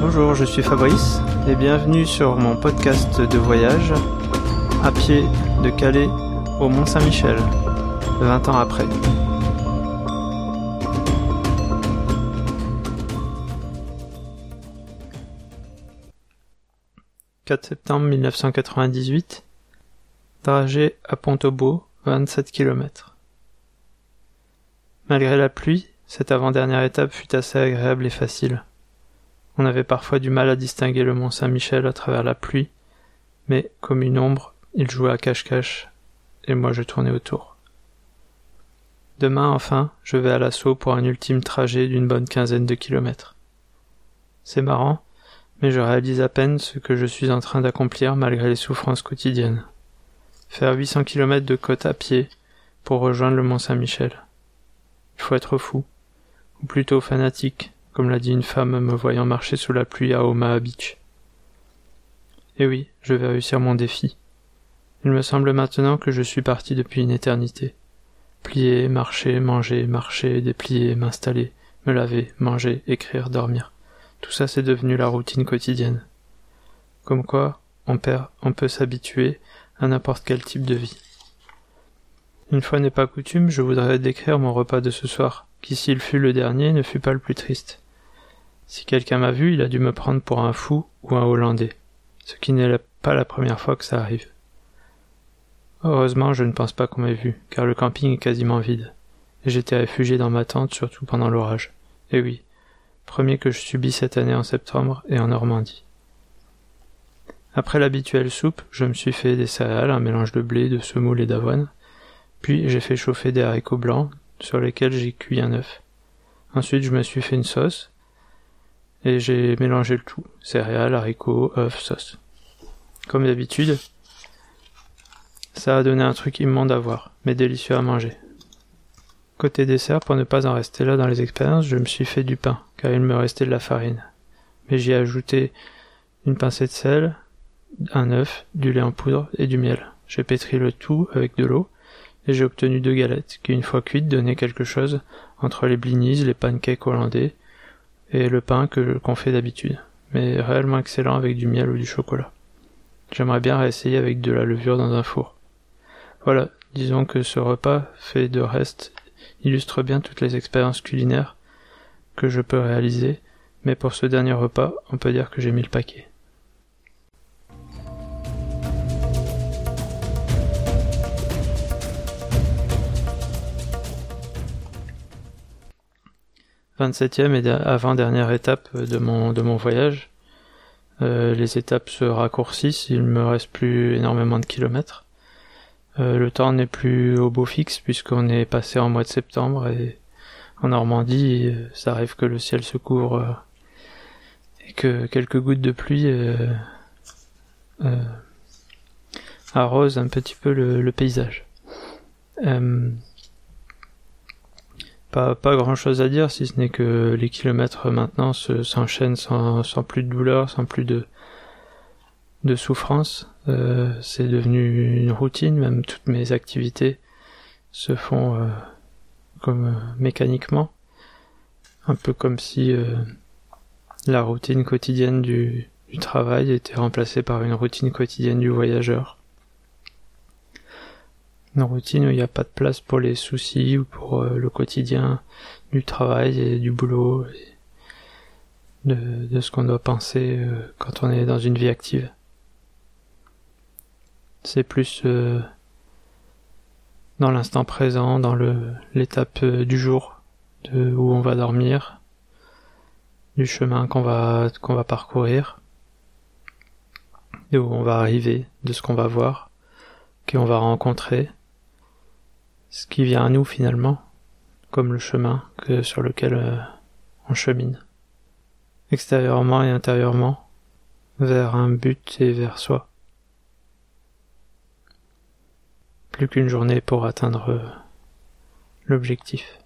Bonjour, je suis Fabrice et bienvenue sur mon podcast de voyage à pied de Calais au Mont Saint-Michel, 20 ans après. « 4 septembre 1998 Trajet à Pont-au-Beau, 27 km. Malgré la pluie, cette avant-dernière étape fut assez agréable et facile. On avait parfois du mal à distinguer le mont Saint-Michel à travers la pluie, mais comme une ombre, il jouait à cache-cache, et moi je tournais autour. Demain, enfin, je vais à l'assaut pour un ultime trajet d'une bonne quinzaine de kilomètres. C'est marrant, mais je réalise à peine ce que je suis en train d'accomplir malgré les souffrances quotidiennes. Faire 800 kilomètres de côte à pied pour rejoindre le mont Saint-Michel. Il faut être fou ou plutôt fanatique, comme l'a dit une femme me voyant marcher sous la pluie à Omaha Beach. Eh oui, je vais réussir mon défi. Il me semble maintenant que je suis parti depuis une éternité. Plier, marcher, manger, marcher, déplier, m'installer, me laver, manger, écrire, dormir. Tout ça c'est devenu la routine quotidienne. Comme quoi, on, perd, on peut s'habituer à n'importe quel type de vie. Une fois n'est pas coutume, je voudrais décrire mon repas de ce soir, qui s'il fut le dernier ne fut pas le plus triste. Si quelqu'un m'a vu, il a dû me prendre pour un fou ou un Hollandais, ce qui n'est pas la première fois que ça arrive. Heureusement, je ne pense pas qu'on m'ait vu, car le camping est quasiment vide, et j'étais réfugié dans ma tente surtout pendant l'orage. Et oui, premier que je subis cette année en septembre et en Normandie. Après l'habituelle soupe, je me suis fait des céréales, un mélange de blé, de semoule et d'avoine, puis j'ai fait chauffer des haricots blancs, sur lesquels j'ai cuit un œuf. Ensuite, je me suis fait une sauce et j'ai mélangé le tout céréales, haricots, œufs, sauce. Comme d'habitude, ça a donné un truc immonde à voir, mais délicieux à manger. Côté dessert, pour ne pas en rester là dans les expériences, je me suis fait du pain, car il me restait de la farine. Mais j'y ai ajouté une pincée de sel, un œuf, du lait en poudre et du miel. J'ai pétri le tout avec de l'eau et j'ai obtenu deux galettes, qui une fois cuites donnaient quelque chose entre les blinis, les pancakes hollandais et le pain que qu'on fait d'habitude, mais réellement excellent avec du miel ou du chocolat. J'aimerais bien réessayer avec de la levure dans un four. Voilà, disons que ce repas fait de reste illustre bien toutes les expériences culinaires que je peux réaliser, mais pour ce dernier repas, on peut dire que j'ai mis le paquet. 27e et avant-dernière étape de mon, de mon voyage. Euh, les étapes se raccourcissent, il me reste plus énormément de kilomètres. Euh, le temps n'est plus au beau fixe puisqu'on est passé en mois de septembre et en Normandie, ça arrive que le ciel se couvre et que quelques gouttes de pluie euh, arrosent un petit peu le paysage. Pas, pas grand chose à dire si ce n'est que les kilomètres maintenant s'enchaînent sans, sans plus de douleur, sans plus de, de souffrance. Euh, c'est devenu une routine, même toutes mes activités se font euh, comme euh, mécaniquement, un peu comme si euh, la routine quotidienne du, du travail était remplacée par une routine quotidienne du voyageur une routine où il n'y a pas de place pour les soucis ou pour euh, le quotidien du travail et du boulot et de, de ce qu'on doit penser euh, quand on est dans une vie active. C'est plus euh, dans l'instant présent, dans le l'étape du jour, de où on va dormir, du chemin qu'on va qu'on va parcourir, de où on va arriver, de ce qu'on va voir, qu'on va rencontrer ce qui vient à nous finalement, comme le chemin que sur lequel euh, on chemine, extérieurement et intérieurement, vers un but et vers soi. Plus qu'une journée pour atteindre euh, l'objectif.